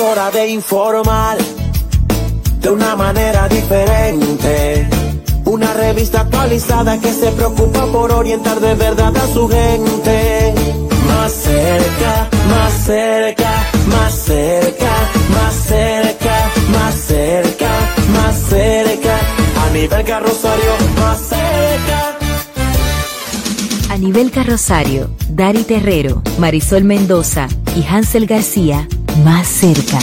Hora de informar de una manera diferente. Una revista actualizada que se preocupa por orientar de verdad a su gente. Más cerca, más cerca, más cerca, más cerca, más cerca, más cerca. A nivel carrosario, más cerca. A nivel carrosario, Dari Terrero, Marisol Mendoza y Hansel García, más cerca.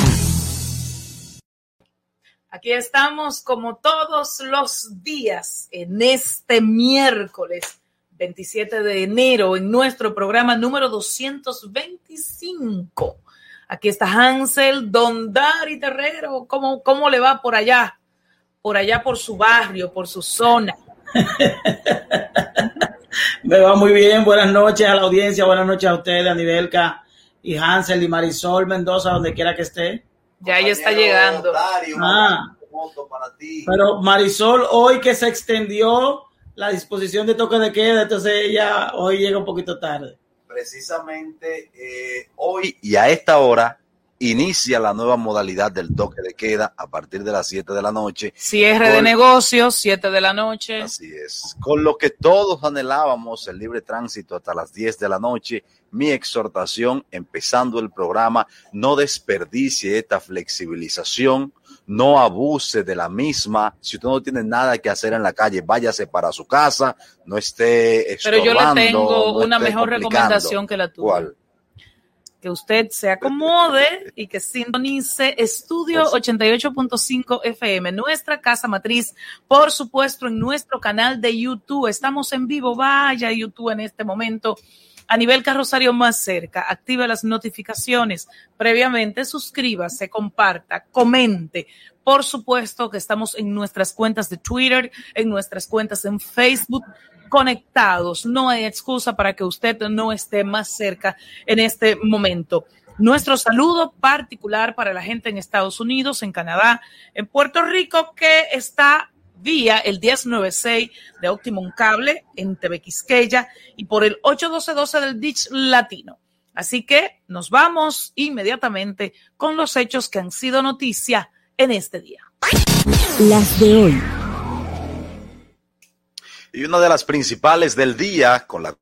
Aquí estamos como todos los días en este miércoles 27 de enero en nuestro programa número 225. Aquí está Hansel, Don Dari Terrero. ¿Cómo, ¿Cómo le va por allá? Por allá, por su barrio, por su zona. Me va muy bien. Buenas noches a la audiencia, buenas noches a ustedes, a Nivelka y Hansel y Marisol Mendoza, donde quiera que esté. Ya ella está llegando. Ah, pero Marisol, hoy que se extendió la disposición de toque de queda, entonces ella hoy llega un poquito tarde. Precisamente eh, hoy y a esta hora inicia la nueva modalidad del toque de queda a partir de las 7 de la noche. Cierre de negocios, 7 de la noche. Así es. Con lo que todos anhelábamos, el libre tránsito hasta las 10 de la noche, mi exhortación, empezando el programa, no desperdicie esta flexibilización, no abuse de la misma. Si usted no tiene nada que hacer en la calle, váyase para su casa, no esté Pero yo le tengo no una mejor recomendación que la tuya. ¿Cuál? Que usted se acomode y que sintonice Estudio 88.5 FM, nuestra casa matriz, por supuesto, en nuestro canal de YouTube. Estamos en vivo, vaya YouTube en este momento. A nivel carrosario más cerca, active las notificaciones. Previamente, suscríbase, comparta, comente. Por supuesto que estamos en nuestras cuentas de Twitter, en nuestras cuentas en Facebook, conectados. No hay excusa para que usted no esté más cerca en este momento. Nuestro saludo particular para la gente en Estados Unidos, en Canadá, en Puerto Rico, que está vía el 1096 de Optimum Cable en TV Quisqueya y por el 81212 del Ditch Latino. Así que nos vamos inmediatamente con los hechos que han sido noticia en este día. Las de hoy. Y una de las principales del día, con la,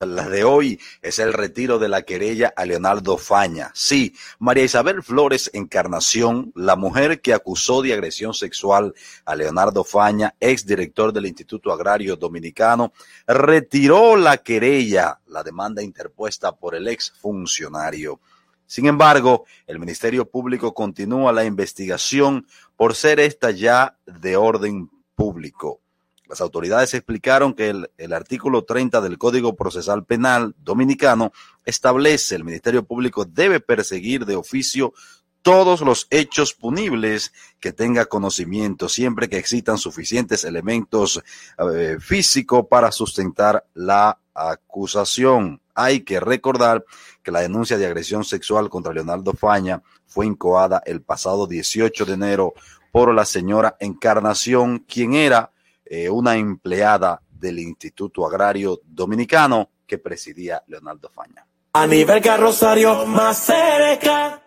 de hoy, es el retiro de la querella a Leonardo Faña. Sí, María Isabel Flores Encarnación, la mujer que acusó de agresión sexual a Leonardo Faña, ex director del Instituto Agrario Dominicano, retiró la querella, la demanda interpuesta por el ex funcionario. Sin embargo, el Ministerio Público continúa la investigación por ser esta ya de orden público. Las autoridades explicaron que el, artículo 30 del Código Procesal Penal Dominicano establece el Ministerio Público debe perseguir de oficio todos los hechos punibles que tenga conocimiento, siempre que existan suficientes elementos eh, físicos para sustentar la acusación. Hay que recordar que la denuncia de agresión sexual contra Leonardo Faña fue incoada el pasado 18 de enero por la señora Encarnación, quien era eh, una empleada del Instituto Agrario Dominicano que presidía Leonardo Faña. A nivel carrosario más cerca.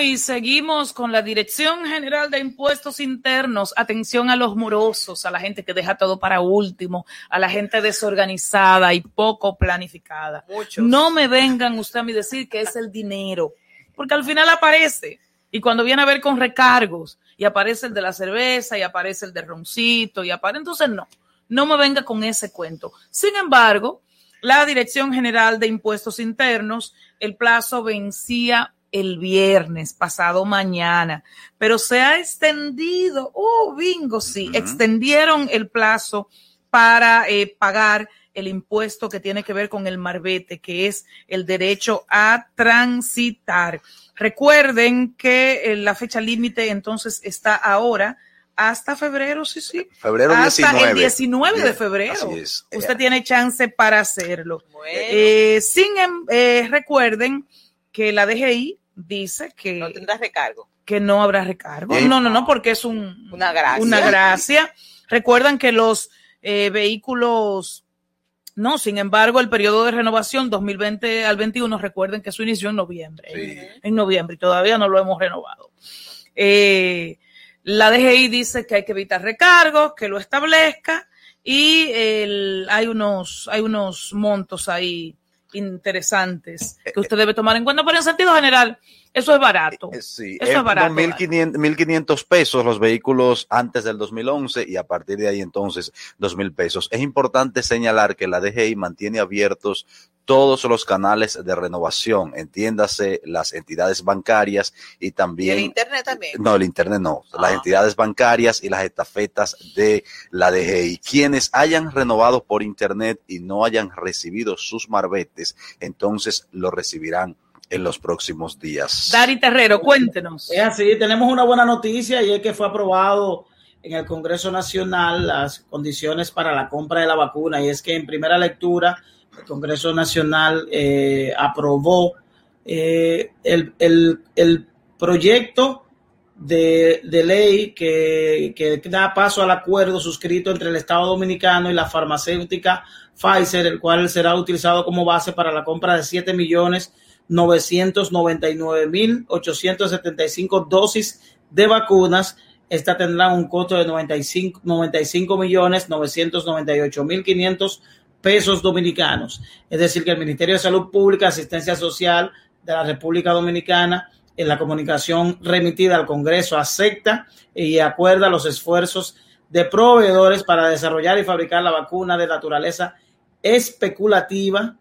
Y seguimos con la Dirección General de Impuestos Internos. Atención a los morosos, a la gente que deja todo para último, a la gente desorganizada y poco planificada. Muchos. No me vengan usted a mí decir que es el dinero, porque al final aparece. Y cuando viene a ver con recargos, y aparece el de la cerveza, y aparece el de roncito, y aparece, entonces no, no me venga con ese cuento. Sin embargo, la Dirección General de Impuestos Internos, el plazo vencía el viernes pasado mañana, pero se ha extendido, oh, bingo, sí, uh -huh. extendieron el plazo para eh, pagar el impuesto que tiene que ver con el marbete, que es el derecho a transitar. Recuerden que eh, la fecha límite entonces está ahora hasta febrero, sí, sí. Febrero hasta el 19 de febrero. Usted tiene chance para hacerlo. Eh, sin em, eh, recuerden que la DGI dice que no tendrá recargo. Que no habrá recargo. No, no, no, porque es un, una gracia. Una gracia. Recuerdan que los eh, vehículos no, sin embargo, el periodo de renovación 2020 al 21, recuerden que eso inició en noviembre, en, noviembre y todavía no lo hemos renovado. Eh, la DGI dice que hay que evitar recargos, que lo establezca y hay unos hay unos montos ahí interesantes que usted debe tomar en cuenta, pero en sentido general, eso es barato. Eh, sí, eso es barato. 1.500 pesos los vehículos antes del 2011 y a partir de ahí entonces 2.000 pesos. Es importante señalar que la DGI mantiene abiertos todos los canales de renovación, entiéndase las entidades bancarias y también... ¿Y el Internet también? No, el Internet no, las ah. entidades bancarias y las estafetas de la DGI. Quienes hayan renovado por Internet y no hayan recibido sus marbetes, entonces lo recibirán en los próximos días. Dari Terrero, cuéntenos. Es así, tenemos una buena noticia y es que fue aprobado en el Congreso Nacional las condiciones para la compra de la vacuna y es que en primera lectura el Congreso Nacional eh, aprobó eh, el, proyecto de, ley que, que, da paso al acuerdo suscrito entre el Estado Dominicano y la farmacéutica Pfizer, el cual será utilizado como base para la compra de 7 millones 999.875 dosis de vacunas. Esta tendrá un costo de 95, 95 millones 998 mil 500 pesos dominicanos. Es decir, que el Ministerio de Salud Pública, Asistencia Social de la República Dominicana, en la comunicación remitida al Congreso, acepta y acuerda los esfuerzos de proveedores para desarrollar y fabricar la vacuna de naturaleza especulativa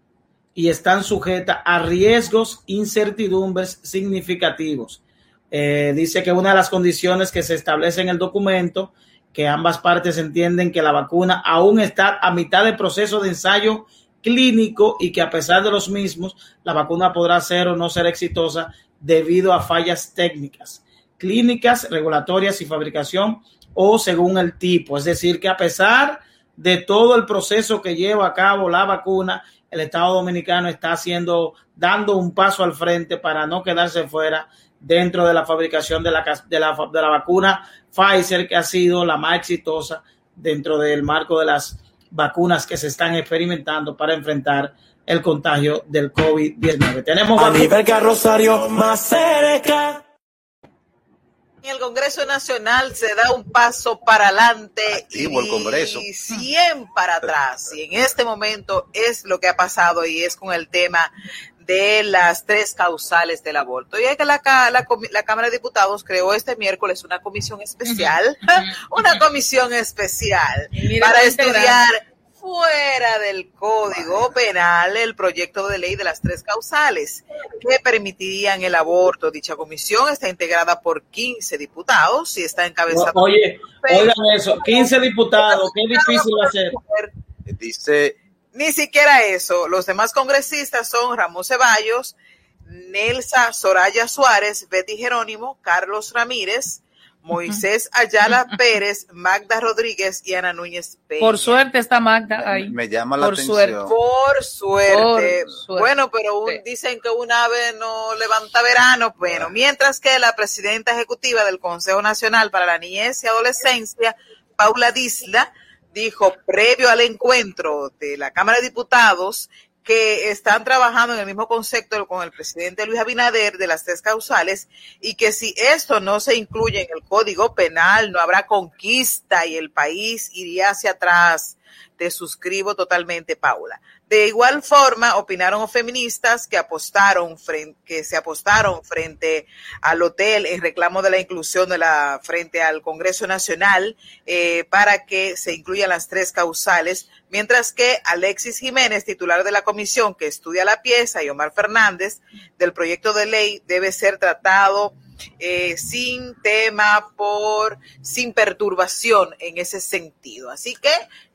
y están sujetas a riesgos, incertidumbres significativos. Eh, dice que una de las condiciones que se establece en el documento, que ambas partes entienden que la vacuna aún está a mitad del proceso de ensayo clínico y que a pesar de los mismos, la vacuna podrá ser o no ser exitosa debido a fallas técnicas, clínicas, regulatorias y fabricación o según el tipo. Es decir, que a pesar de todo el proceso que lleva a cabo la vacuna, el Estado Dominicano está haciendo, dando un paso al frente para no quedarse fuera dentro de la fabricación de la, de la, vacuna Pfizer, que ha sido la más exitosa dentro del marco de las vacunas que se están experimentando para enfrentar el contagio del COVID-19. Tenemos a nivel Rosario más cerca en el Congreso Nacional se da un paso para adelante y, el Congreso. 100 para atrás. Y en este momento es lo que ha pasado y es con el tema de las tres causales del aborto. Y es que la, la, la, Cámara de Diputados creó este miércoles una comisión especial, una comisión especial para estudiar fuera del Código Penal el proyecto de ley de las tres causales que permitirían el aborto. Dicha comisión está integrada por 15 diputados y está encabezada. Oye, oigan eso, 15 diputados, qué difícil va a ser. Dice. Ni siquiera eso. Los demás congresistas son Ramón Ceballos, Nelsa Soraya Suárez, Betty Jerónimo, Carlos Ramírez, Moisés Ayala Pérez, Magda Rodríguez y Ana Núñez Peña. Por suerte está Magda ahí. Me llama la Por atención. Suerte. Por suerte. Bueno, pero dicen que un ave no levanta verano. Bueno, mientras que la presidenta ejecutiva del Consejo Nacional para la Niñez y Adolescencia, Paula Disla, dijo previo al encuentro de la Cámara de Diputados que están trabajando en el mismo concepto con el presidente Luis Abinader de las tres causales y que si esto no se incluye en el código penal no habrá conquista y el país iría hacia atrás. Te suscribo totalmente, Paula. De igual forma, opinaron feministas que apostaron que se apostaron frente al hotel en reclamo de la inclusión de la frente al Congreso Nacional eh, para que se incluyan las tres causales, mientras que Alexis Jiménez, titular de la comisión que estudia la pieza, y Omar Fernández del proyecto de ley debe ser tratado eh, sin tema, por, sin perturbación en ese sentido. Así que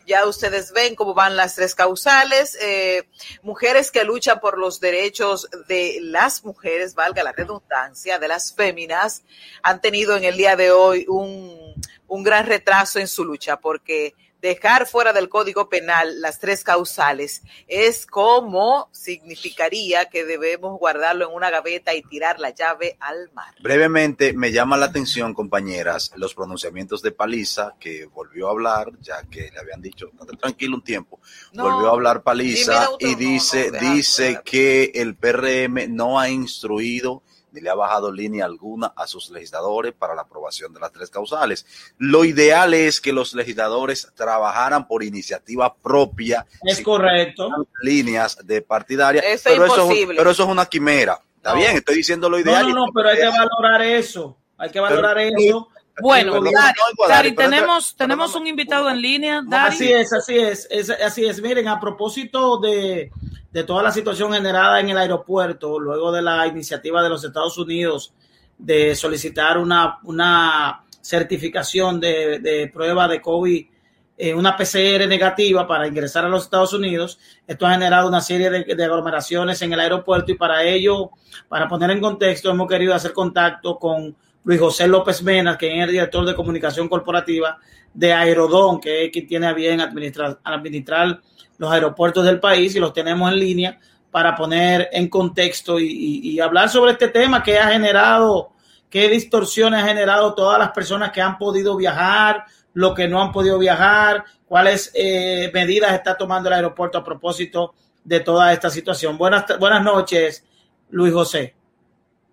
ya ustedes ven cómo van las tres causales. Eh, mujeres que luchan por los derechos de las mujeres, valga la redundancia, de las féminas, han tenido en el día de hoy un, un gran retraso en su lucha porque dejar fuera del Código Penal las tres causales es como significaría que debemos guardarlo en una gaveta y tirar la llave al mar. Brevemente, me llama la atención, compañeras, los pronunciamientos de Paliza, que volvió a hablar, ya que le habían dicho, tranquilo un tiempo, volvió a hablar Paliza y dice, dice que el PRM no ha instruido ni le ha bajado línea alguna a sus legisladores para la aprobación de las tres causales. Lo ideal es que los legisladores trabajaran por iniciativa propia. Es correcto. Líneas de partidaria. pero, Eso, pero eso es una quimera. Está bien, estoy diciendo lo ideal. No, no, no, pero hay que valorar eso. Hay que valorar eso. Bueno, Dari, tenemos, tenemos un invitado en línea. Así es, así es, es, así es. Miren, a propósito de, de toda la situación generada en el aeropuerto, luego de la iniciativa de los Estados Unidos de solicitar una, una certificación de, de prueba de COVID, eh, una PCR negativa para ingresar a los Estados Unidos. Esto ha generado una serie de, de, aglomeraciones en el aeropuerto y para ello, para poner en contexto, hemos querido hacer contacto con Luis José López Mena, que es el director de comunicación corporativa de Aerodón, que es quien tiene a bien administrar, administrar los aeropuertos del país y los tenemos en línea para poner en contexto y, hablar sobre este tema que ha generado, qué distorsiones ha generado todas las personas que han podido viajar, lo que no han podido viajar, cuáles eh, medidas está tomando el aeropuerto a propósito de toda esta situación. Buenas, buenas noches, Luis José.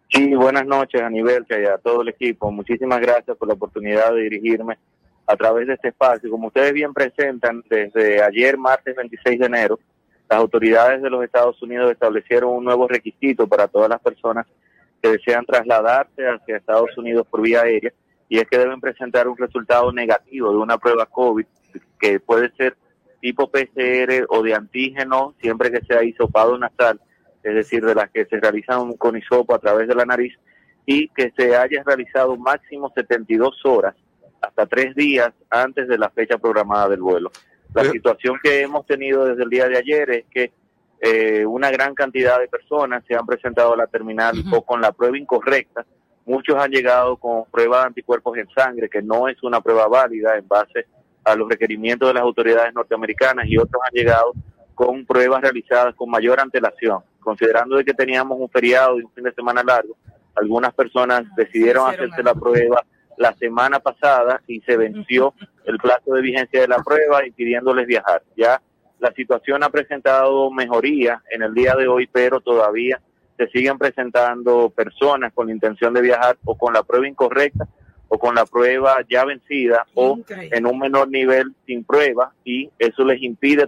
Sí, buenas noches a nivel que a todo el equipo. Muchísimas gracias por la oportunidad de dirigirme a través de este espacio. Como ustedes bien presentan, desde ayer, martes 26 de enero, las autoridades de los Estados Unidos establecieron un nuevo requisito para todas las personas que desean trasladarse hacia Estados Unidos por vía aérea, y es que deben presentar un resultado negativo de una prueba COVID, que puede ser tipo PCR o de antígeno, siempre que sea hisopado nasal, es decir, de las que se realizan con hisopo a través de la nariz, y que se haya realizado máximo 72 horas hasta tres días antes de la fecha programada del vuelo. La situación que hemos tenido desde el día de ayer es que eh, una gran cantidad de personas se han presentado a la terminal o con la prueba incorrecta. Muchos han llegado con prueba de anticuerpos en sangre, que no es una prueba válida en base a los requerimientos de las autoridades norteamericanas, y otros han llegado con pruebas realizadas con mayor antelación. Considerando de que teníamos un feriado y un fin de semana largo, algunas personas decidieron hacerse la prueba la semana pasada y se venció el plazo de vigencia de la prueba impidiéndoles viajar. Ya la situación ha presentado mejoría en el día de hoy, pero todavía se siguen presentando personas con la intención de viajar o con la prueba incorrecta o con la prueba ya vencida o en un menor nivel sin prueba y eso les impide.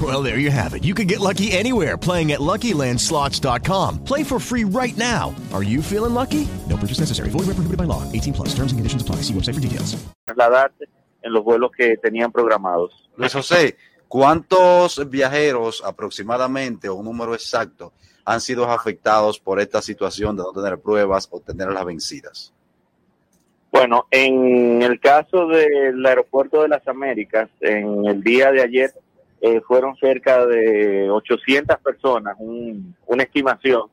Well, there you have it. You can get lucky anywhere playing at LuckyLandSlots.com. Play for free right now. Are you feeling lucky? No purchase necessary. Void where prohibited by law. 18 plus. Terms and conditions apply. See website for details. En los vuelos que tenían programados. Luis José, ¿cuántos viajeros aproximadamente o un número exacto han sido afectados por esta situación de no tener pruebas o tenerlas vencidas? Bueno, en el caso del aeropuerto de las Américas, en el día de ayer eh, fueron cerca de 800 personas, una estimación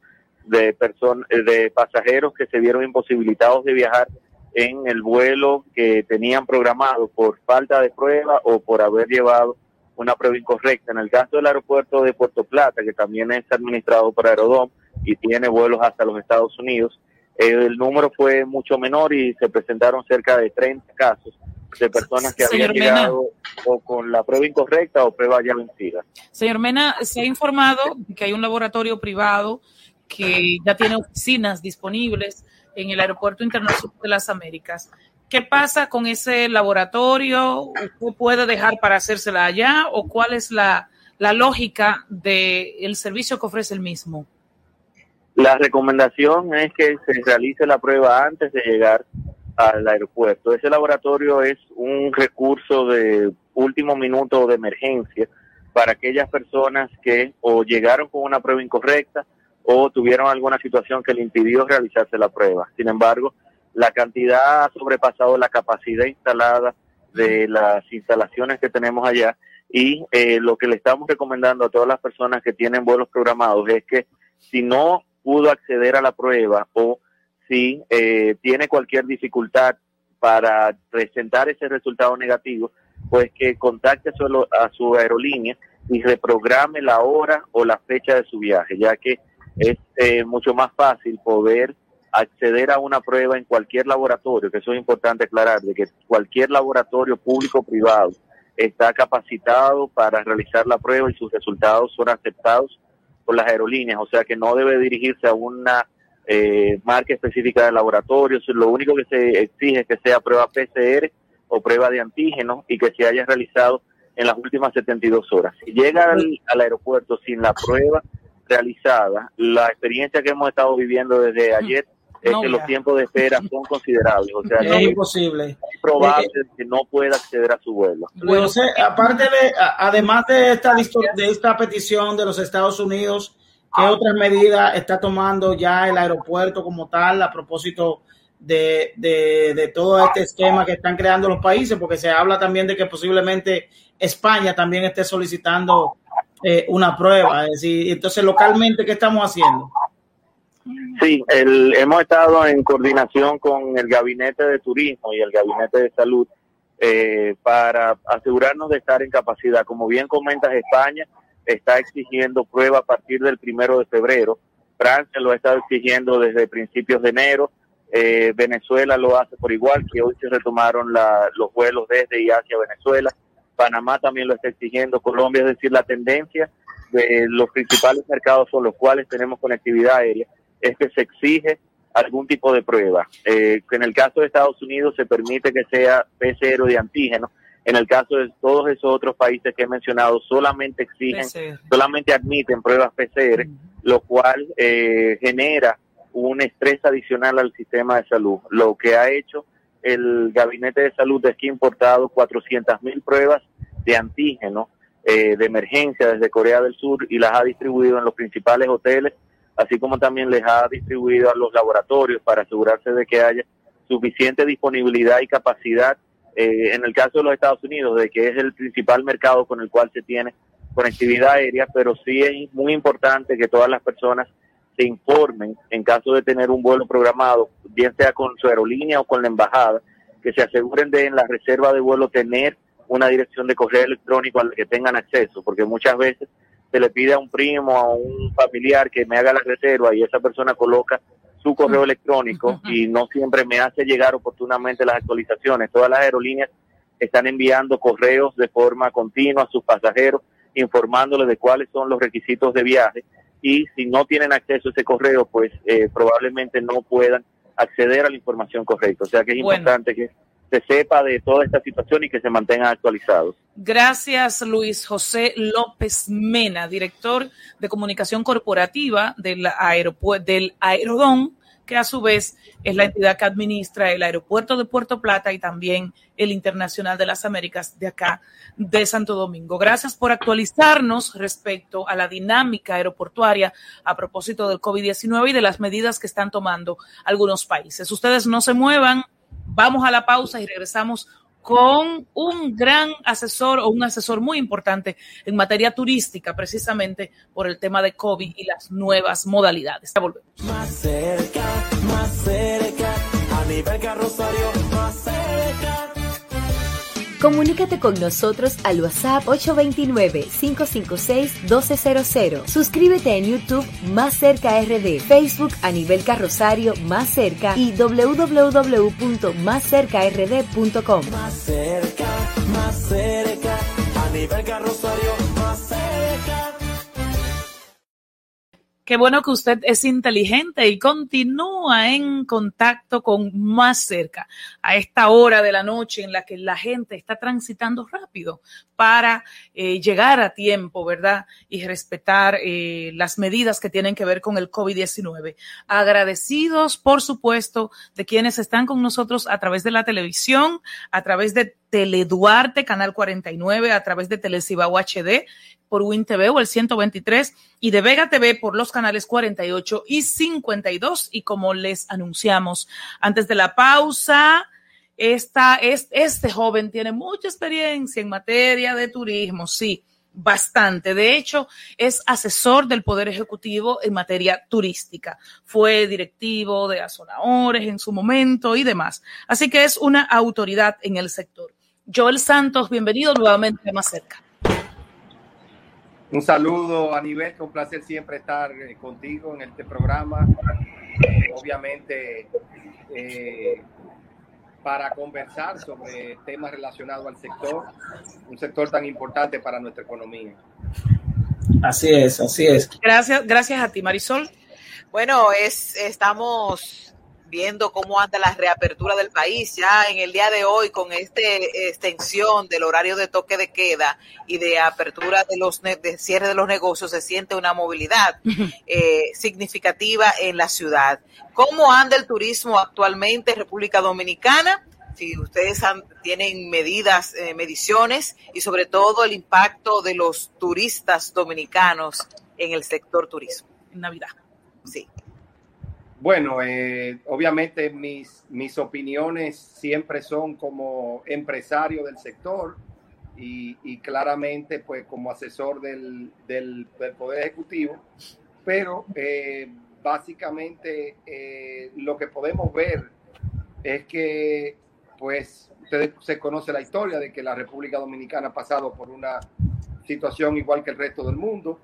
de, personas de pasajeros que se vieron imposibilitados de viajar en el vuelo que tenían programado por falta de prueba o por haber llevado una prueba incorrecta. En el caso del aeropuerto de Puerto Plata, que también es administrado por Aerodom y tiene vuelos hasta los Estados Unidos, el número fue mucho menor y se presentaron cerca de 30 casos de personas que habían llegado o con la prueba incorrecta o prueba ya vencida. Señor Mena, se ha informado que hay un laboratorio privado que ya tiene oficinas disponibles en el Aeropuerto Internacional de las Américas. ¿Qué pasa con ese laboratorio? ¿Usted puede dejar para hacérsela allá o cuál es la, lógica del servicio que ofrece el mismo? La recomendación es que se realice la prueba antes de llegar al aeropuerto. Ese laboratorio es un recurso de último minuto de emergencia para aquellas personas que o llegaron con una prueba incorrecta o tuvieron alguna situación que le impidió realizarse la prueba. Sin embargo, la cantidad ha sobrepasado la capacidad instalada de las instalaciones que tenemos allá y eh, lo que le estamos recomendando a todas las personas que tienen vuelos programados es que si no pudo acceder a la prueba o si eh, tiene cualquier dificultad para presentar ese resultado negativo, pues que contacte su, a su aerolínea y reprograme la hora o la fecha de su viaje, ya que es eh, mucho más fácil poder acceder a una prueba en cualquier laboratorio, que eso es importante aclarar, de que cualquier laboratorio público o privado está capacitado para realizar la prueba y sus resultados son aceptados por las aerolíneas, o sea que no debe dirigirse a una eh, marca específica de laboratorio, lo único que se exige es que sea prueba PCR o prueba de antígeno y que se haya realizado en las últimas 72 horas. Si llega al aeropuerto sin la prueba realizada, la experiencia que hemos estado viviendo desde ayer es que los tiempos de espera son considerables. O sea, es imposible. Es probable que no pueda acceder a su vuelo. Bueno, aparte de, además de esta, de esta petición de los Estados Unidos, ¿qué otras medidas está tomando ya el aeropuerto como tal a propósito de, de, de todo este esquema que están creando los países? Porque se habla también de que posiblemente España también esté solicitando eh, una prueba. Es decir, entonces localmente, ¿qué estamos haciendo? Sí, el, hemos estado en coordinación con el Gabinete de Turismo y el Gabinete de Salud eh, para asegurarnos de estar en capacidad. Como bien comentas, España está exigiendo prueba a partir del primero de febrero. Francia lo ha estado exigiendo desde principios de enero. Eh, Venezuela lo hace por igual, que hoy se retomaron los vuelos desde y hacia Venezuela. Panamá también lo está exigiendo, Colombia, es decir, la tendencia de los principales mercados con los cuales tenemos conectividad aérea es que se exige algún tipo de prueba. Eh, en el caso de Estados Unidos se permite que sea PCR de antígeno. En el caso de todos esos otros países que he mencionado, solamente exigen, solamente admiten pruebas PCR, lo cual eh, genera un estrés adicional al sistema de salud. Lo que ha hecho el Gabinete de Salud es que ha importado 400 mil pruebas de antígeno eh, de emergencia desde Corea del Sur y las ha distribuido en los principales hoteles, así como también les ha distribuido a los laboratorios para asegurarse de que haya suficiente disponibilidad y capacidad eh, en el caso de los Estados Unidos, de que es el principal mercado con el cual se tiene conectividad aérea, pero sí es muy importante que todas las personas se informen en caso de tener un vuelo programado, bien sea con su aerolínea o con la embajada, que se aseguren de en la reserva de vuelo tener una dirección de correo electrónico a la que tengan acceso, porque muchas veces se le pide a un primo, a un familiar que me haga la reserva y esa persona coloca su correo electrónico y no siempre me hace llegar oportunamente las actualizaciones. Todas las aerolíneas están enviando correos de forma continua a sus pasajeros informándoles de cuáles son los requisitos de viaje y si no tienen acceso a ese correo, pues eh, probablemente no puedan acceder a la información correcta. O sea que es importante que se sepa de toda esta situación y que se mantengan actualizados. Gracias, Luis José López Mena, director de comunicación corporativa del, del Aerodón que a su vez es la entidad que administra el aeropuerto de Puerto Plata y también el Internacional de las Américas de acá de Santo Domingo. Gracias por actualizarnos respecto a la dinámica aeroportuaria a propósito del COVID-19 y de las medidas que están tomando algunos países. Ustedes no se muevan, vamos a la pausa y regresamos con un gran asesor o un asesor muy importante en materia turística, precisamente por el tema de COVID y las nuevas modalidades. Ya volvemos. Más cerca, más cerca, a nivel carrosario. Comunícate con nosotros al WhatsApp 829-556-1200. Suscríbete en YouTube Más Cerca RD, Facebook a nivel carrosario Más Cerca y www.máscercard.com. Más cerca, más cerca, a nivel carrosario Qué bueno que usted es inteligente y continúa en contacto con más cerca a esta hora de la noche en la que la gente está transitando rápido para eh, llegar a tiempo, ¿verdad? Y respetar eh, las medidas que tienen que ver con el COVID-19. Agradecidos, por supuesto, de quienes están con nosotros a través de la televisión, a través de Teleduarte, Canal 49, a través de Telecibao HD por WinTV o el 123 y de Vega TV por los canales 48 y 52. Y como les anunciamos antes de la pausa, esta, es, este joven tiene mucha experiencia en materia de turismo, sí, bastante. De hecho, es asesor del Poder Ejecutivo en materia turística. Fue directivo de Azonadores en su momento y demás. Así que es una autoridad en el sector. Joel Santos, bienvenido nuevamente Más Cerca. Un saludo a nivel, que un placer siempre estar eh, contigo en este programa. obviamente, eh, para conversar sobre temas relacionados al sector, un sector tan importante para nuestra economía. Así es, así es. Gracias, gracias a ti, Marisol. Bueno, es, estamos viendo cómo anda la reapertura del país ya en el día de hoy con esta extensión del horario de toque de queda y de apertura de los de cierre de los negocios se siente una movilidad eh, significativa en la ciudad. ¿Cómo anda el turismo actualmente en República Dominicana? Si ustedes tienen medidas, eh, mediciones y sobre todo el impacto de los turistas dominicanos en el sector turismo. En Navidad. Sí. Bueno, eh, obviamente mis, mis opiniones siempre son como empresario del sector y, claramente pues como asesor del, del, Poder Ejecutivo, pero eh, básicamente eh, lo que podemos ver es que pues ustedes se conoce la historia de que la República Dominicana ha pasado por una situación igual que el resto del mundo,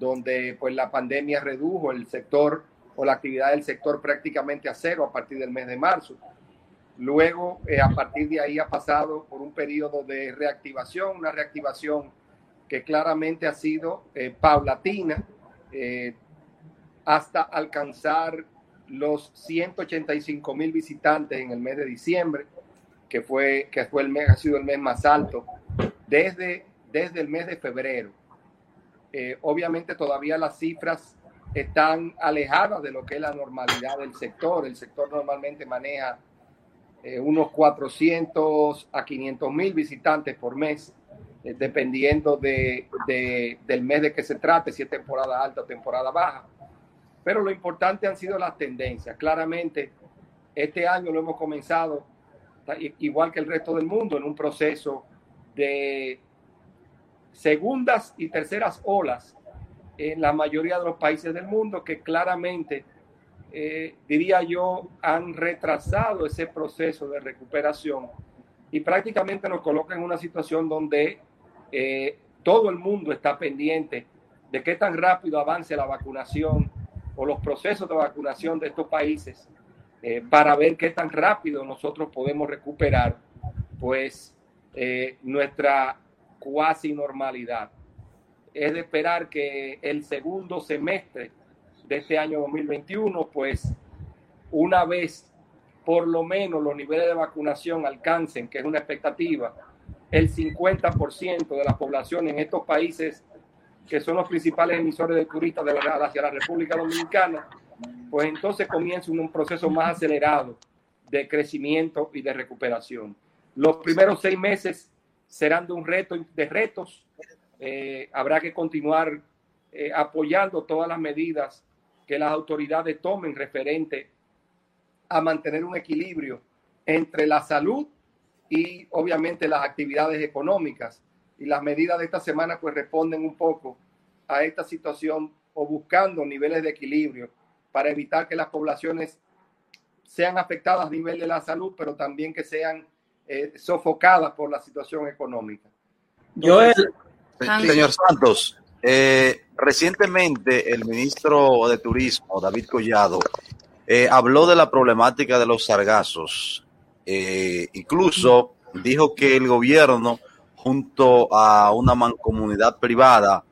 donde pues la pandemia redujo el sector o la actividad del sector prácticamente a cero a partir del mes de marzo. Luego, eh, a partir de ahí ha pasado por un periodo de reactivación, una reactivación que claramente ha sido eh, paulatina eh, hasta alcanzar los 185 mil visitantes en el mes de diciembre, que fue, que fue el mes, ha sido el mes más alto desde, desde el mes de febrero. obviamente todavía las cifras están alejadas de lo que es la normalidad del sector. El sector normalmente maneja eh, unos 400 a 500 mil visitantes por mes, eh, dependiendo de, del mes de que se trate, si es temporada alta o temporada baja. Pero lo importante han sido las tendencias. Claramente, este año lo hemos comenzado, igual que el resto del mundo, en un proceso de segundas y terceras olas en la mayoría de los países del mundo que claramente, eh, diría yo, han retrasado ese proceso de recuperación y prácticamente nos colocan en una situación donde eh, todo el mundo está pendiente de qué tan rápido avance la vacunación o los procesos de vacunación de estos países eh, para ver qué tan rápido nosotros podemos recuperar pues nuestra cuasi normalidad es de esperar que el segundo semestre de este año 2021, pues una vez por lo menos los niveles de vacunación alcancen, que es una expectativa, el 50% de la población en estos países que son los principales emisores de turistas de la, hacia la República Dominicana, pues entonces comienza un proceso más acelerado de crecimiento y de recuperación. Los primeros seis meses serán de un reto de retos eh, habrá que continuar eh, apoyando todas las medidas que las autoridades tomen referente a mantener un equilibrio entre la salud y obviamente las actividades económicas. Y las medidas de esta semana pues responden un poco a esta situación o buscando niveles de equilibrio para evitar que las poblaciones sean afectadas a nivel de la salud, pero también que sean eh, sofocadas por la situación económica. Señor Santos, eh, recientemente el ministro de Turismo, David Collado, eh, habló de la problemática de los sargazos. incluso dijo que el gobierno, junto a una mancomunidad privada,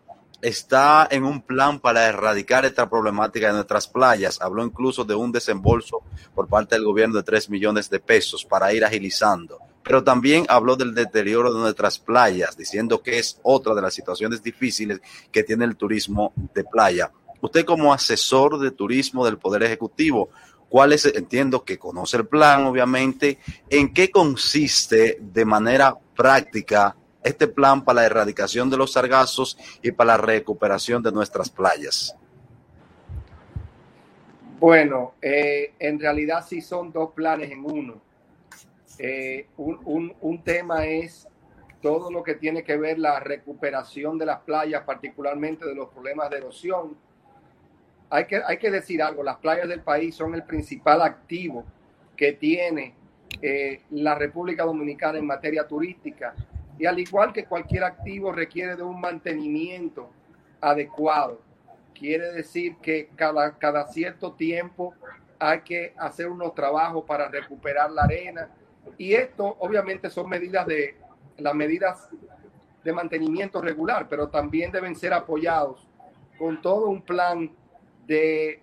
está en un plan para erradicar esta problemática de nuestras playas. Habló incluso de un desembolso por parte del gobierno de 3 millones de pesos para ir agilizando. Pero también habló del deterioro de nuestras playas, diciendo que es otra de las situaciones difíciles que tiene el turismo de playa. Usted como asesor de turismo del Poder Ejecutivo, ¿cuál es? Entiendo que conoce el plan, obviamente. ¿En qué consiste de manera práctica este plan para la erradicación de los sargazos y para la recuperación de nuestras playas? Bueno, eh, en realidad sí son dos planes en uno. Eh, un, un, tema es todo lo que tiene que ver la recuperación de las playas, particularmente de los problemas de erosión. Hay que, hay que decir algo, las playas del país son el principal activo que tiene eh, la República Dominicana en materia turística y al igual que cualquier activo requiere de un mantenimiento adecuado. Quiere decir que cada, cada cierto tiempo hay que hacer unos trabajos para recuperar la arena. Y esto obviamente son medidas de las medidas de mantenimiento regular, pero también deben ser apoyados con todo un plan de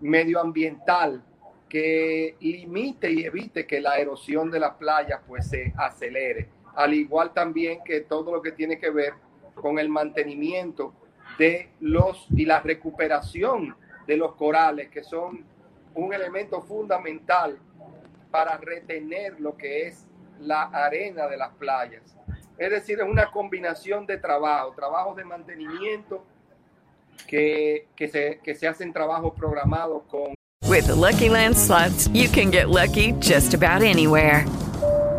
medioambiental que limite y evite que la erosión de las playas pues se acelere. Al igual también que todo lo que tiene que ver con el mantenimiento de los y la recuperación de los corales, que son un elemento fundamental para retener lo que es la arena de las playas. Es decir, es una combinación de trabajo, trabajos de mantenimiento que, que, se, que se hacen trabajos programados con... With Lucky Land slots, you can get lucky just about anywhere.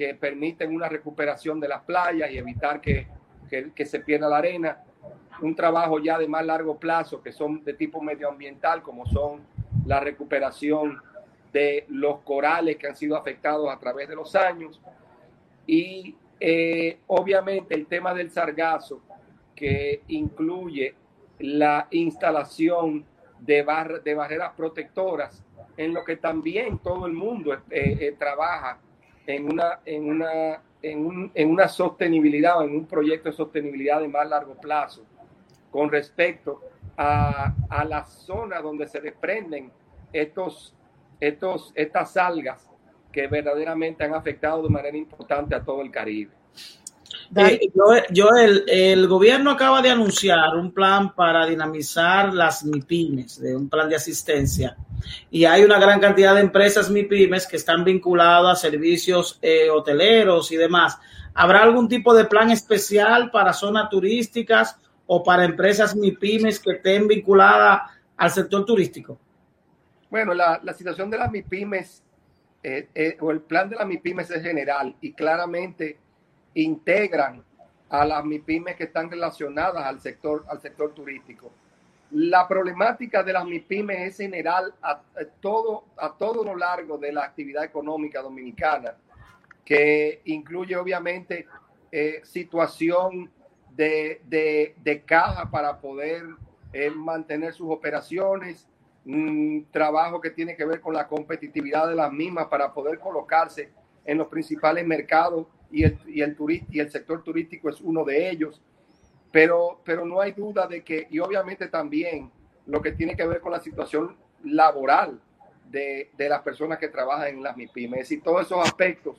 que permiten una recuperación de las playas y evitar que, que, se pierda la arena. Un trabajo ya de más largo plazo que son de tipo medioambiental, como son la recuperación de los corales que han sido afectados a través de los años. Y eh, obviamente el tema del sargazo, que incluye la instalación de, de barreras protectoras, en lo que también todo el mundo eh, eh, trabaja en una, en una, en, un, en una sostenibilidad o en un proyecto de sostenibilidad de más largo plazo con respecto a, a la zona donde se desprenden estos, estos, estas algas que verdaderamente han afectado de manera importante a todo el Caribe. Eh, yo, el, el, gobierno acaba de anunciar un plan para dinamizar las MIPIMES, de un plan de asistencia. Y hay una gran cantidad de empresas MIPIMES que están vinculadas a servicios eh, hoteleros y demás. ¿Habrá algún tipo de plan especial para zonas turísticas o para empresas MIPIMES que estén vinculadas al sector turístico? Bueno, la, la situación de las MIPIMES eh, o el plan de las MIPIMES es general y claramente integran a las MIPIMES que están relacionadas al sector, al sector turístico. La problemática de las MIPIMES es general a, todo, a todo lo largo de la actividad económica dominicana, que incluye obviamente eh, situación de, de, caja para poder eh, mantener sus operaciones, mm, trabajo que tiene que ver con la competitividad de las mismas para poder colocarse en los principales mercados y el, y el, y el sector turístico es uno de ellos. Pero, pero no hay duda de que, y obviamente también lo que tiene que ver con la situación laboral de, de las personas que trabajan en las MIPIMES y todos esos aspectos,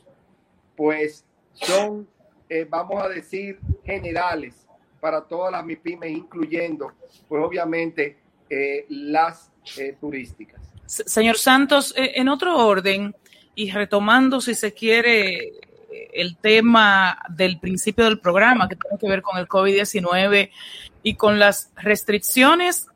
pues son, eh, vamos a decir, generales para todas las MIPIMES, incluyendo, pues obviamente, eh, las eh, turísticas. Señor Santos, en otro orden, y retomando, si se quiere, el tema del principio del programa, que tiene que ver con el COVID-19 y con las restricciones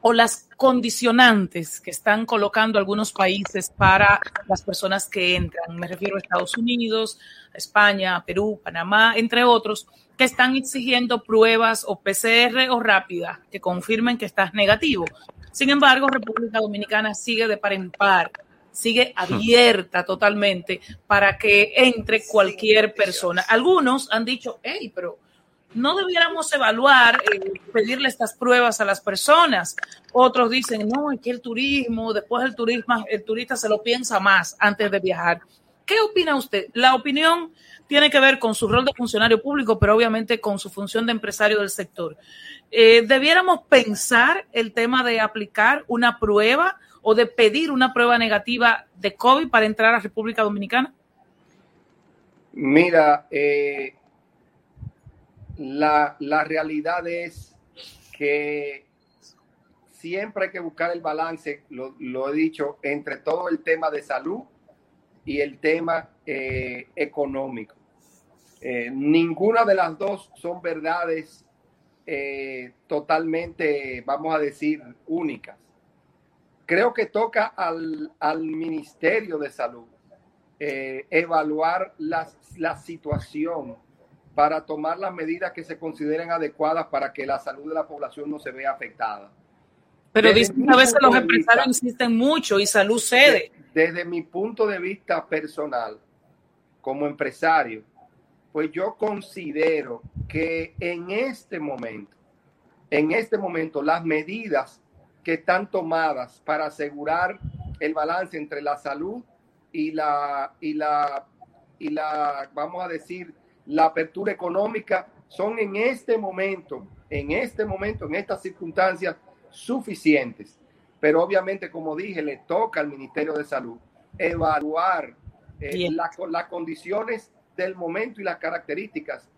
o las condicionantes que están colocando algunos países para las personas que entran. Me refiero a Estados Unidos, España, Perú, Panamá, entre otros, que están exigiendo pruebas o PCR o rápida que confirmen que estás negativo. Sin embargo, República Dominicana sigue de par en par, sigue abierta totalmente para que entre cualquier persona. Algunos han dicho, hey, pero no debiéramos evaluar, eh, pedirle estas pruebas a las personas. Otros dicen, no, es que el turismo, después el turismo, el turista se lo piensa más antes de viajar. ¿Qué opina usted? La opinión tiene que ver con su rol de funcionario público, pero obviamente con su función de empresario del sector. Eh, ¿Debiéramos pensar el tema de aplicar una prueba o de pedir una prueba negativa de COVID para entrar a República Dominicana? Mira, eh, la, realidad es que siempre hay que buscar el balance, lo, he dicho, entre todo el tema de salud y el tema eh, económico. Eh, ninguna de las dos son verdades totalmente, vamos a decir, únicas. Creo que toca al, Ministerio de Salud evaluar la, la situación para tomar las medidas que se consideren adecuadas para que la salud de la población no se vea afectada. Pero dicen a veces los empresarios insisten mucho y salud cede. Desde, mi punto de vista personal, como empresario, pues yo considero que en este momento, en este momento, las medidas que están tomadas para asegurar el balance entre la salud y la, y la, y la, vamos a decir, la apertura económica son en este momento, en este momento, en estas circunstancias suficientes. Pero obviamente, como dije, le toca al Ministerio de Salud evaluar eh, las condiciones del momento y las características.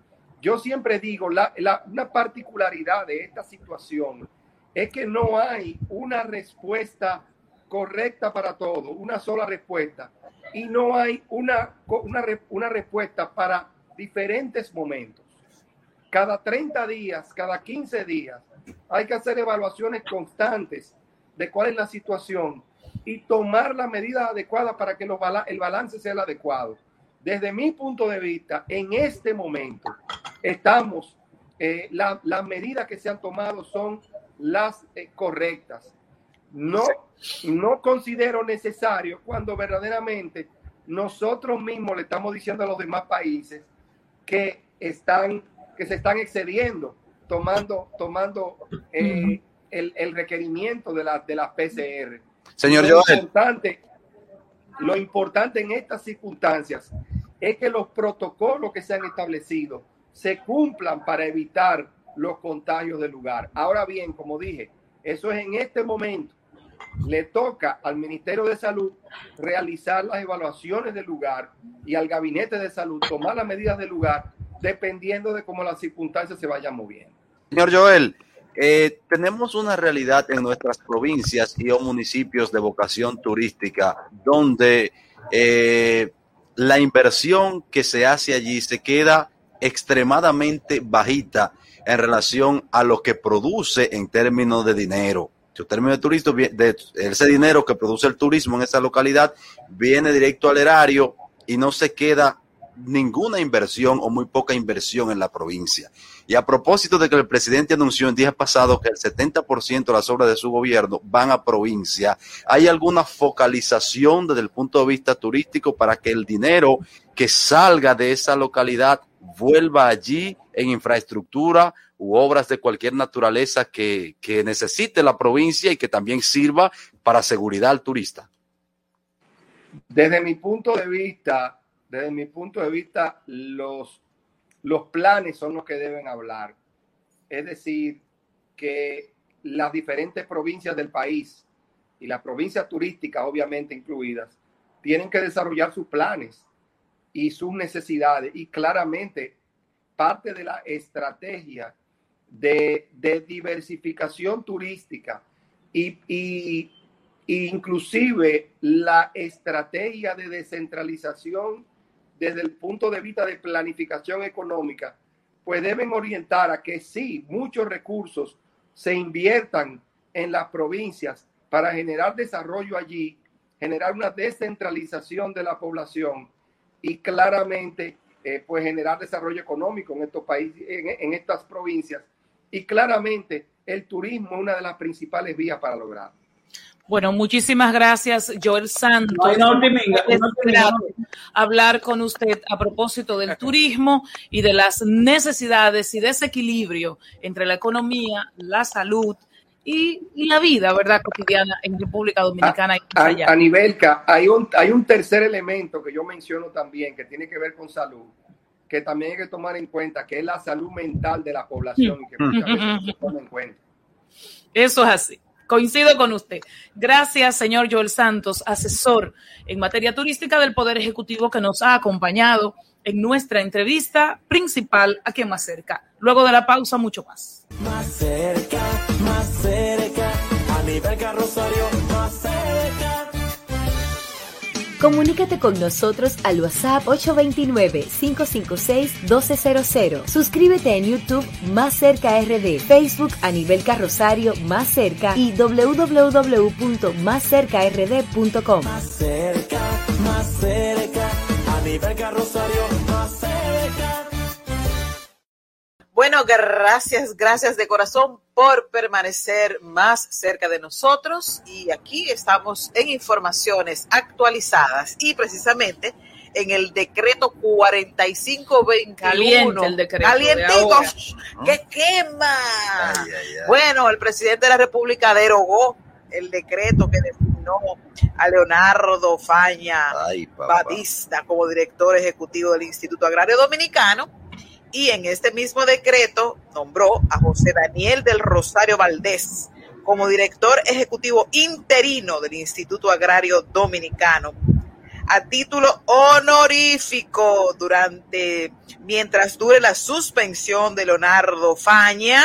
Yo siempre digo, la, una particularidad de esta situación es que no hay una respuesta correcta para todo, una sola respuesta, y no hay una, una, una respuesta para diferentes momentos. Cada 30 días, cada 15 días, hay que hacer evaluaciones constantes de cuál es la situación y tomar la medida adecuada para que el balance sea el adecuado. Desde mi punto de vista, en este momento, estamos, eh, las medidas que se han tomado son las eh, correctas. No, no considero necesario cuando verdaderamente nosotros mismos le estamos diciendo a los demás países que están que se están excediendo tomando tomando eh, el, requerimiento de la de las PCR. Señor lo importante, lo importante en estas circunstancias es que los protocolos que se han establecido se cumplan para evitar los contagios del lugar. Ahora bien, como dije, eso es en este momento. Le toca al Ministerio de Salud realizar las evaluaciones del lugar y al Gabinete de Salud tomar las medidas del lugar dependiendo de cómo las circunstancias se vayan moviendo. Señor Joel, eh, tenemos una realidad en nuestras provincias y o municipios de vocación turística donde eh, la inversión que se hace allí se queda extremadamente bajita en relación a lo que produce en términos de dinero. Si términos de turismo, ese dinero que produce el turismo en esa localidad viene directo al erario y no se queda ninguna inversión o muy poca inversión en la provincia. Y a propósito de que el presidente anunció en días pasados que el 70% de las obras de su gobierno van a provincia, ¿hay alguna focalización desde el punto de vista turístico para que el dinero que salga de esa localidad vuelva allí en infraestructura u obras de cualquier naturaleza que, que necesite la provincia y que también sirva para seguridad al turista? Desde mi punto de vista, desde mi punto de vista, los, los planes son los que deben hablar. Es decir, que las diferentes provincias del país y las provincias turísticas, obviamente incluidas, tienen que desarrollar sus planes y sus necesidades. Y claramente, parte de la estrategia de, diversificación turística y, y, inclusive la estrategia de descentralización desde el punto de vista de planificación económica, pues deben orientar a que sí, muchos recursos se inviertan en las provincias para generar desarrollo allí, generar una descentralización de la población y claramente eh, pues generar desarrollo económico en estos países, en, estas provincias. Y claramente el turismo es una de las principales vías para lograrlo. Bueno, muchísimas gracias, Joel Santos. hablar con usted a propósito del turismo y de las necesidades y desequilibrio entre la economía, la salud y, la vida, ¿verdad?, cotidiana en República Dominicana. A, a, a nivel, hay un, hay un tercer elemento que yo menciono también que tiene que ver con salud, que también hay que tomar en cuenta, que es la salud mental de la población y que muchas veces se toma en cuenta. Eso es así. Coincido con usted. Gracias, señor Joel Santos, asesor en materia turística del Poder Ejecutivo que nos ha acompañado en nuestra entrevista principal aquí en Más Cerca. Luego de la pausa, mucho más. Más cerca, más cerca, a nivel carrosario. Comunícate con nosotros al WhatsApp 829-556-1200. Suscríbete en YouTube Más Cerca RD, Facebook a nivel carrosario Más Cerca y www.máscercard.com. Más cerca, más cerca, a nivel carrosario más cerca. Bueno, gracias, gracias de corazón por permanecer más cerca de nosotros y aquí estamos en informaciones actualizadas y precisamente en el decreto 4521. Caliente el decreto. Calientico, que quema. Bueno, el presidente de la República derogó el decreto que designó a Leonardo Faña Batista como director ejecutivo del Instituto Agrario Dominicano y en este mismo decreto nombró a José Daniel del Rosario Valdés como director ejecutivo interino del Instituto Agrario Dominicano a título honorífico durante mientras dure la suspensión de Leonardo Faña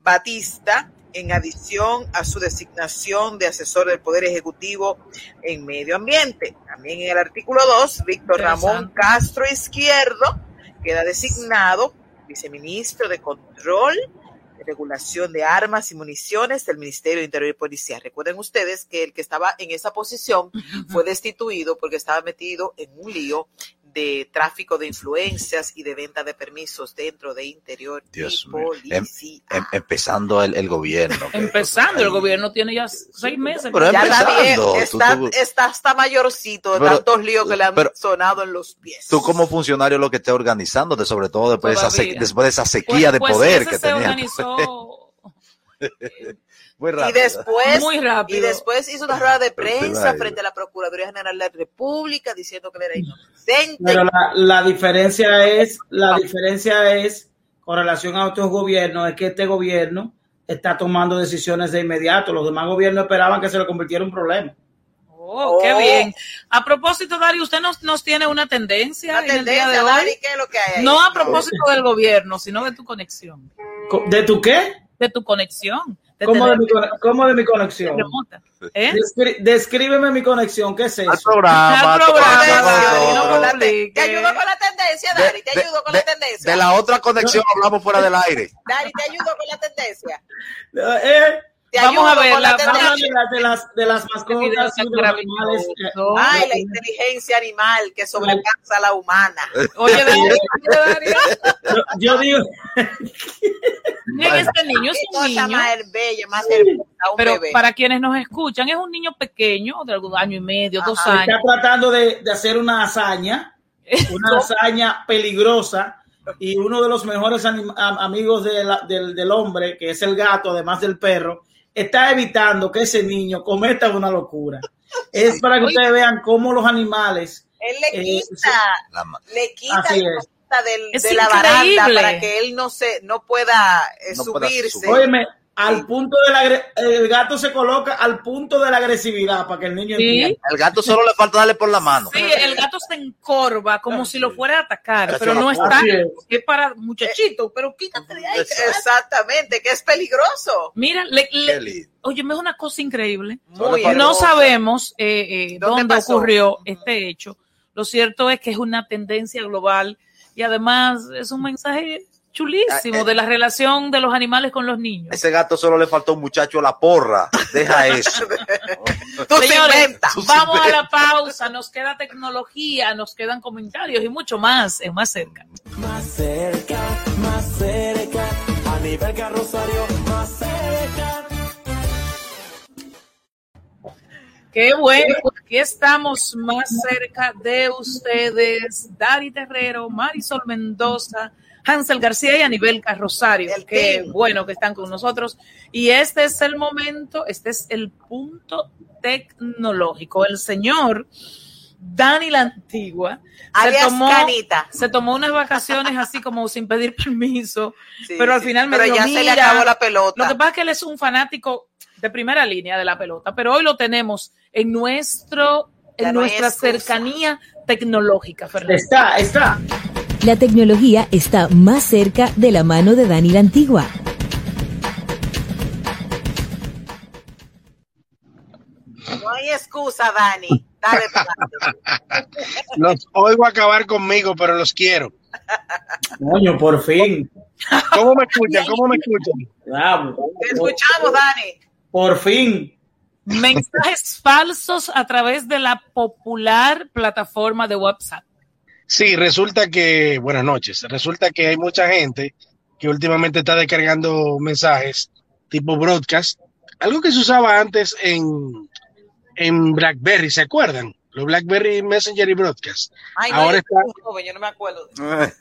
Batista en adición a su designación de asesor del Poder Ejecutivo en Medio Ambiente. También en el artículo 2, Víctor Ramón Castro Izquierdo queda designado viceministro de Control de Regulación de Armas y Municiones del Ministerio de Interior y Policía. Recuerden ustedes que el que estaba en esa posición fue destituido porque estaba metido en un lío de tráfico de influencias y de venta de permisos dentro de interior Dios y mío. policía. Em- em- empezando el, el gobierno. que- Empezando, el gobierno tiene ya seis meses. Pero ya está bien, empezando, está, tú- está hasta mayorcito de Pero- tantos líos que le han pero- sonado en los pies. Tú como funcionario lo que esté organizándote, sobre todo después, de esa, después de esa sequía de Pues- pues poder ese que se tenía. organizó Muy Y después, Muy rápido. y después hizo una rueda de prensa frente a la Procuraduría General de la República diciendo que él era inocente. Pero la, la diferencia es, la diferencia es, con relación a otros gobiernos, es que este gobierno está tomando decisiones de inmediato. Los demás gobiernos esperaban que se le convirtiera en un problema. Oh, qué bien. A propósito, Dari, usted nos, nos tiene una tendencia, Una en el día de hoy. Dari, ¿qué es lo que hay ahí? No a propósito del gobierno, sino de tu conexión. ¿De tu qué? De tu conexión. ¿Cómo de, mi, cómo de mi conexión? ¿Eh? Descri- descríbeme mi conexión, ¿qué es eso? Al programa, Al al programa, programa, Dari, no. Te publique. ayudo con la tendencia, Dari, te de- ayudo con de- la tendencia. De la otra conexión hablamos fuera del aire. Dari, te ayudo con la tendencia. Eh, Te Vamos ayudo a ver, la- la vamos de, las- de las, de las video mascotas de los animales. eh. Ay, la inteligencia animal que sobrepasa a la humana. Oye, Dari, yo, yo digo, miren, este niño es un niño. más bella, más hermosa, un Pero bebé. para quienes nos escuchan, es un niño pequeño, de algún año y medio, dos años. está tratando de, de hacer una hazaña, una hazaña peligrosa, y uno de los mejores amigos del, hombre, que es el gato, además del perro, está evitando que ese niño cometa una locura. Es para que ustedes vean cómo los animales... Él le eh, quita, le quita de la baranda para que él no se no pueda eh, subirse al punto de la el gato se coloca al punto de la agresividad para que el niño entienda. El gato solo le falta darle por la mano. Sí, el gato se encorva como si lo fuera a atacar, pero no está, es. para muchachito, pero quítate de ahí. Exactamente, que es peligroso. Mira, le, oye, es una cosa increíble. no sabemos eh, eh, dónde, ocurrió este hecho. Lo cierto es que es una tendencia global y además es un mensaje chulísimo ah, de la relación de los animales con los niños. Ese gato solo le faltó un muchacho a la porra. Deja eso. Señores, vamos a la pausa. Nos queda tecnología, nos quedan comentarios y mucho más. Es más cerca. Más cerca, más cerca. A nivel carrosario, más cerca. Qué bueno, aquí estamos más cerca de ustedes. Dari Terrero, Marisol Mendoza. Hansel García y Anibel Carrosario. Qué bueno que están con nosotros. Y este es el momento, este es el punto tecnológico. El señor Dani la Antigua se tomó, se tomó, unas vacaciones así como sin pedir permiso, pero al final me pero ya se le acabó la pelota. Lo que pasa es que él es un fanático de primera línea de la pelota, pero hoy lo tenemos en nuestro en nuestra cercanía tecnológica, Fernando. Está, está. La tecnología está más cerca de la mano de Dani la Antigua. No hay excusa, Dani. Dale Los oigo acabar conmigo, pero los quiero. Coño, por fin. ¿Cómo me escuchan? ¿Cómo me escuchan? Te escuchamos, Dani. Por fin. Mensajes falsos a través de la popular plataforma de WhatsApp. Sí, resulta que, buenas noches, resulta que hay mucha gente que últimamente está descargando mensajes tipo broadcast, algo que se usaba antes en, en BlackBerry, ¿se acuerdan? Los BlackBerry Messenger y Broadcast. ahora está... yo no me acuerdo.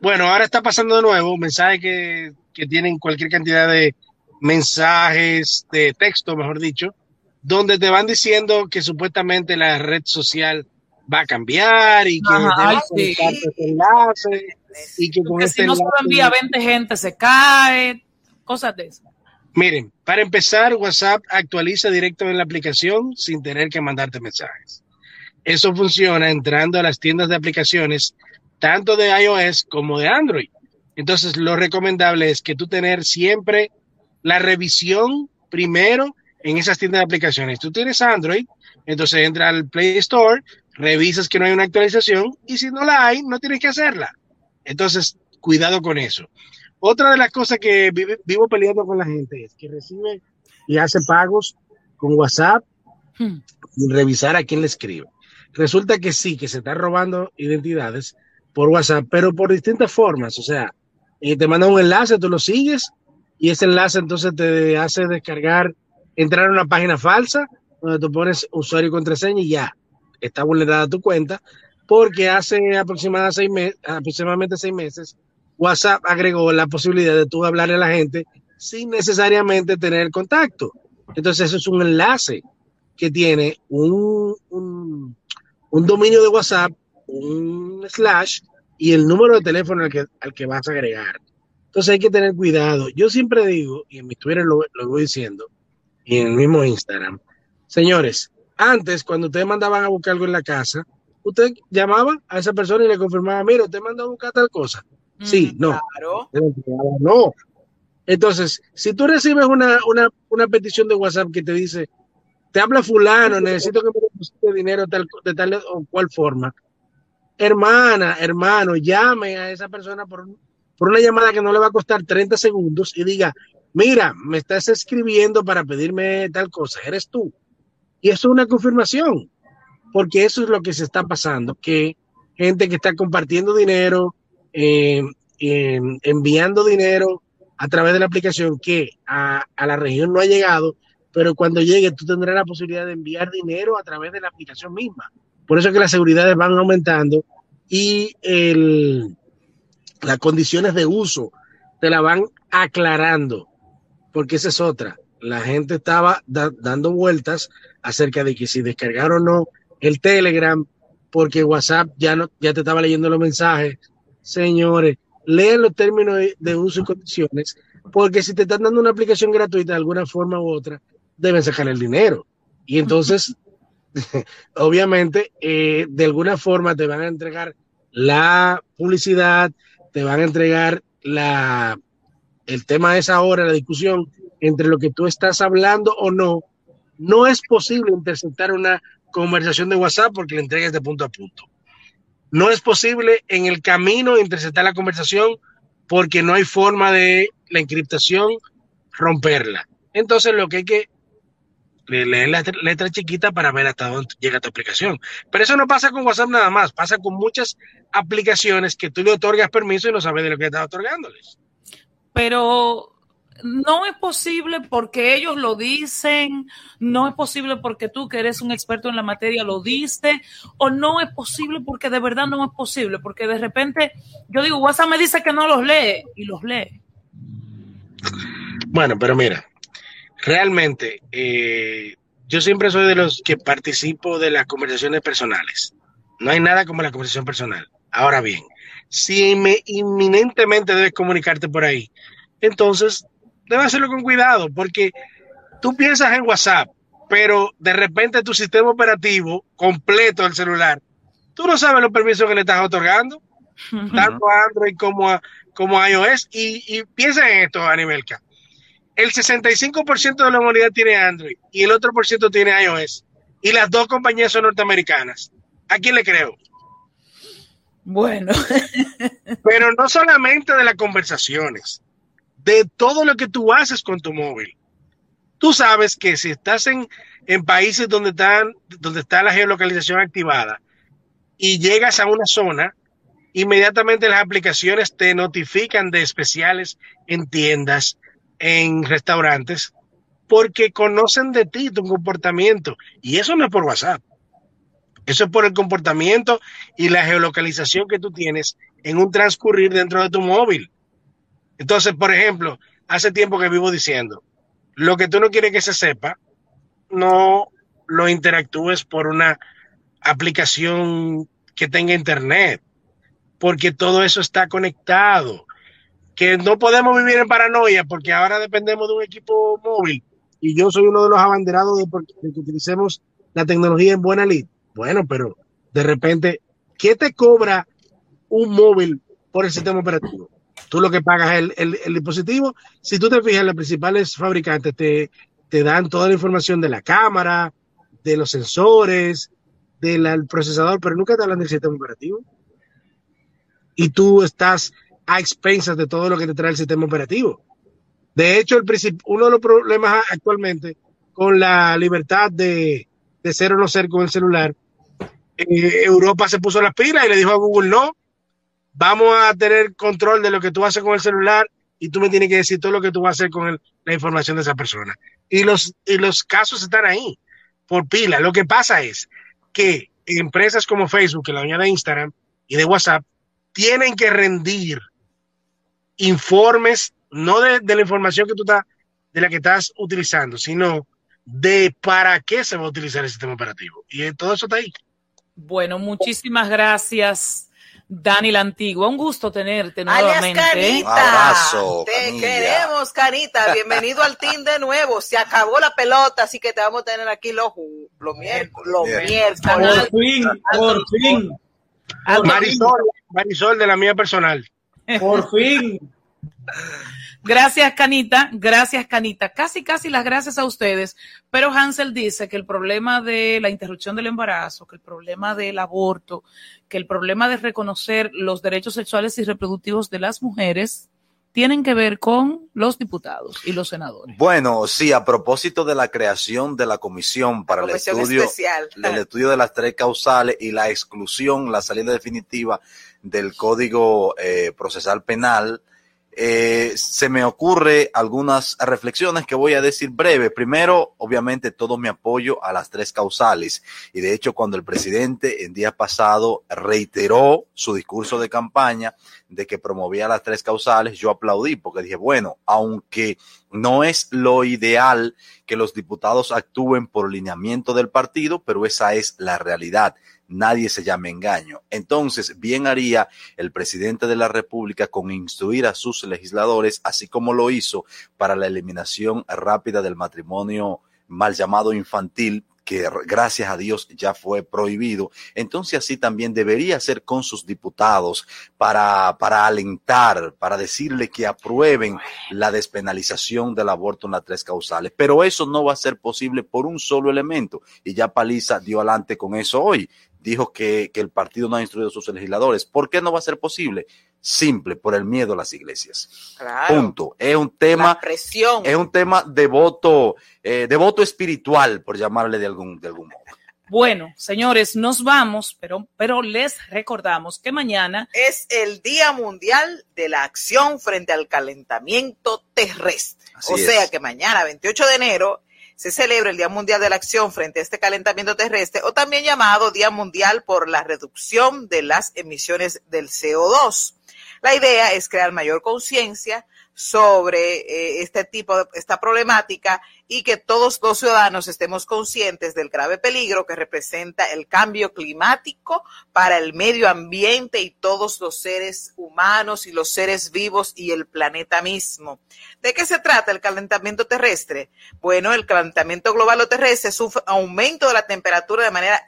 bueno, ahora está pasando de nuevo mensajes que, que tienen cualquier cantidad de mensajes de texto, mejor dicho, donde te van diciendo que supuestamente la red social va a cambiar y que Ajá, sí. este enlace y que con este si no se envía 20 gente se cae, cosas de eso. Miren, para empezar, WhatsApp actualiza directo en la aplicación sin tener que mandarte mensajes. Eso funciona entrando a las tiendas de aplicaciones tanto de iOS como de Android. Entonces, lo recomendable es que tú tener siempre la revisión primero en esas tiendas de aplicaciones. Tú tienes Android, entonces entra al Play Store, revisas que no hay una actualización y si no la hay, no tienes que hacerla. Entonces, cuidado con eso. Otra de las cosas que vivo peleando con la gente es que recibe y hace pagos con WhatsApp hmm. y revisar a quién le escribe. Resulta que sí, que se está robando identidades por WhatsApp, pero por distintas formas. O sea, eh, te manda un enlace, tú lo sigues y ese enlace entonces te hace descargar, entrar a una página falsa donde tú pones usuario y contraseña y ya está vulnerada tu cuenta, porque hace aproximadamente seis, meses, aproximadamente seis meses WhatsApp agregó la posibilidad de tú hablarle a la gente sin necesariamente tener contacto. Entonces eso es un enlace que tiene un, un, dominio de WhatsApp, un slash y el número de teléfono al que, al que vas a agregar. Entonces hay que tener cuidado. Yo siempre digo, y en mi Twitter lo, lo voy diciendo, y en el mismo Instagram, señores, antes, cuando ustedes mandaban a buscar algo en la casa, usted llamaba a esa persona y le confirmaba, mira, usted mandó a buscar tal cosa. sí, no. No. Entonces, si tú recibes una, petición de WhatsApp que te dice, te habla fulano, necesito que me deposite dinero de tal o cual forma, hermana, hermano, llame a esa persona por, por una llamada que no le va a costar 30 segundos y diga, mira, me estás escribiendo para pedirme tal cosa, eres tú. Y eso es una confirmación, porque eso es lo que se está pasando, que gente que está compartiendo dinero, eh, enviando dinero a través de la aplicación que a, la región no ha llegado, pero cuando llegue tú tendrás la posibilidad de enviar dinero a través de la aplicación misma. Por eso que las seguridades van aumentando y el, las condiciones de uso te la van aclarando, porque esa es otra. La gente estaba dando vueltas acerca de que si descargar o no el Telegram, porque WhatsApp ya no ya te estaba leyendo los mensajes. Señores, leen los términos de, uso y condiciones, porque si te están dando una aplicación gratuita de alguna forma u otra, deben sacar el dinero. Y entonces, obviamente, eh, de alguna forma te van a entregar la publicidad, te van a entregar la, el tema de esa hora, la discusión entre lo que tú estás hablando o no. No es posible interceptar una conversación de WhatsApp porque la entregas de punto a punto. No es posible en el camino interceptar la conversación porque no hay forma de la encriptación romperla. Entonces lo que hay que leer la letra chiquita para ver hasta dónde llega tu aplicación. Pero eso no pasa con WhatsApp nada más, pasa con muchas aplicaciones que tú le otorgas permiso y no sabes de lo que estás otorgándoles. Pero no es posible porque ellos lo dicen, no es posible porque tú que eres un experto en la materia lo diste, o no es posible porque de verdad no es posible, porque de repente yo digo, WhatsApp me dice que no los lee y los lee. Bueno, pero mira, realmente eh, yo siempre soy de los que participo de las conversaciones personales. No hay nada como la conversación personal. Ahora bien, si me inminentemente debes comunicarte por ahí, entonces debe hacerlo con cuidado, porque tú piensas en WhatsApp, pero de repente tu sistema operativo completo del celular, tú no sabes los permisos que le estás otorgando, tanto a Android como a, como iOS. Y, piensa en esto, Animelka. El 65% de la humanidad tiene Android y el otro por ciento tiene iOS. Y las dos compañías son norteamericanas. ¿A quién le creo? Bueno. Pero no solamente de las conversaciones de todo lo que tú haces con tu móvil. Tú sabes que si estás en, en países donde, están, donde está la geolocalización activada y llegas a una zona, inmediatamente las aplicaciones te notifican de especiales en tiendas, en restaurantes, porque conocen de ti, tu comportamiento. Y eso no es por WhatsApp. Eso es por el comportamiento y la geolocalización que tú tienes en un transcurrir dentro de tu móvil. Entonces, por ejemplo, hace tiempo que vivo diciendo, lo que tú no quieres que se sepa, no lo interactúes por una aplicación que tenga internet, porque todo eso está conectado. Que no podemos vivir en paranoia porque ahora dependemos de un equipo móvil y yo soy uno de los abanderados de, que utilicemos la tecnología en buena lid. Bueno, pero de repente, ¿qué te cobra un móvil por el sistema operativo? Tú lo que pagas es el, el, dispositivo. Si tú te fijas, los principales fabricantes te, te dan toda la información de la cámara, de los sensores, del procesador, pero nunca te hablan del sistema operativo. Y tú estás a expensas de todo lo que te trae el sistema operativo. De hecho, el uno de los problemas actualmente con la libertad de, de ser o no ser con el celular, eh, Europa se puso las pilas y le dijo a Google no, vamos a tener control de lo que tú haces con el celular y tú me tienes que decir todo lo que tú vas a hacer con la información de esa persona. Y los, y los casos están ahí, por pila. Lo que pasa es que empresas como Facebook, que la dueña de Instagram y de WhatsApp, tienen que rendir informes, no de, de la información que tú estás, de la que estás utilizando, sino de para qué se va a utilizar el sistema operativo. Y todo eso está ahí. Bueno, muchísimas gracias Dani la Antigua, un gusto tenerte nuevamente. Alias Canita. Te queremos, Canita. Bienvenido al team de nuevo. Se acabó la pelota, así que te vamos a tener aquí los, los miércoles. Los miércoles. Por fin, por fin. Marisol, Marisol de la mía personal. Por fin. Gracias, Canita. Gracias, Canita. Casi, casi las gracias a ustedes. Pero Hansel dice que el problema de la interrupción del embarazo, que el problema del aborto, que el problema de reconocer los derechos sexuales y reproductivos de las mujeres tienen que ver con los diputados y los senadores. Bueno, sí, a propósito de la creación de la comisión para el estudio, el estudio de las tres causales y la exclusión, la salida definitiva del Código eh, Procesal Penal, eh, se me ocurre algunas reflexiones que voy a decir breve. Primero, obviamente, todo mi apoyo a las tres causales. Y de hecho, cuando el presidente el día pasado reiteró su discurso de campaña de que promovía las tres causales, yo aplaudí porque dije, bueno, aunque no es lo ideal que los diputados actúen por lineamiento del partido, pero esa es la realidad nadie se llame engaño. Entonces, bien haría el presidente de la República con instruir a sus legisladores, así como lo hizo para la eliminación rápida del matrimonio mal llamado infantil, que gracias a Dios ya fue prohibido. Entonces así también debería ser con sus diputados para, para alentar, para decirle que aprueben la despenalización del aborto en las tres causales. Pero eso no va a ser posible por un solo elemento. Y ya Paliza dio adelante con eso hoy dijo que, que, el partido no ha instruido a sus legisladores. ¿Por qué no va a ser posible? Simple, por el miedo a las iglesias. Claro. Punto. Es un tema, presión. es un tema de voto, eh, de voto espiritual, por llamarle de algún, de algún modo. Bueno, señores, nos vamos, pero, pero les recordamos que mañana es el Día Mundial de la Acción frente al Calentamiento Terrestre. Así o sea es. que mañana, 28 de enero, se celebra el Día Mundial de la Acción frente a este calentamiento terrestre o también llamado Día Mundial por la reducción de las emisiones del CO2. La idea es crear mayor conciencia sobre eh, este tipo de esta problemática y que todos los ciudadanos estemos conscientes del grave peligro que representa el cambio climático para el medio ambiente y todos los seres humanos y los seres vivos y el planeta mismo. ¿De qué se trata el calentamiento terrestre? Bueno, el calentamiento global o terrestre es un aumento de la temperatura de manera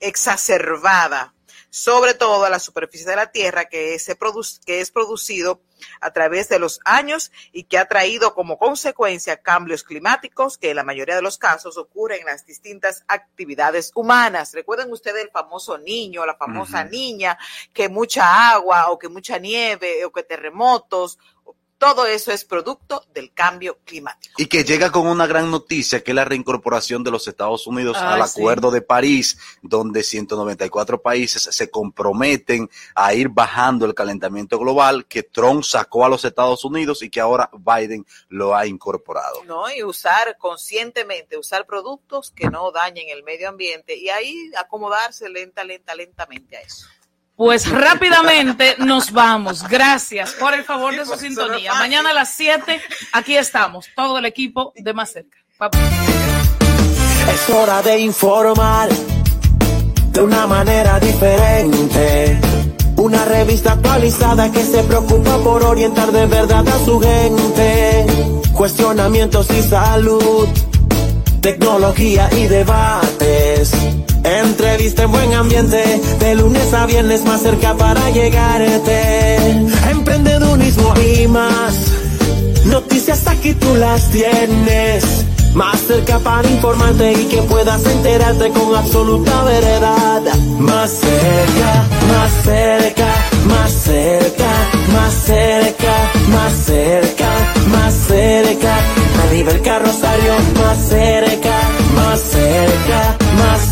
exacerbada sobre todo a la superficie de la Tierra que, se produce, que es producido a través de los años y que ha traído como consecuencia cambios climáticos que en la mayoría de los casos ocurren en las distintas actividades humanas. Recuerden ustedes el famoso niño, la famosa niña, que mucha agua o que mucha nieve o que terremotos, todo eso es producto del cambio climático. Y que llega con una gran noticia, que es la reincorporación de los Estados Unidos al sí. Acuerdo de París, donde 194 países se comprometen a ir bajando el calentamiento global que Trump sacó a los Estados Unidos y que ahora Biden lo ha incorporado. ¿no? Y usar conscientemente, usar productos que no dañen el medio ambiente y ahí acomodarse lenta, lenta, lentamente a eso. Pues rápidamente nos vamos. Gracias por el favor de su sintonía. Mañana a las 7, aquí estamos, todo el equipo de más cerca. Bye. Es hora de informar de una manera diferente. Una revista actualizada que se preocupa por orientar de verdad a su gente. Cuestionamientos y salud, tecnología y debates. Entrevista en buen ambiente, de lunes a viernes más cerca para llegarte. Emprendedurismo y más. Noticias aquí tú las tienes. Más cerca para informarte y que puedas enterarte con absoluta veredad. Más cerca, más cerca, más cerca, más cerca, más cerca, más cerca. A nivel carrosario, más cerca, más cerca,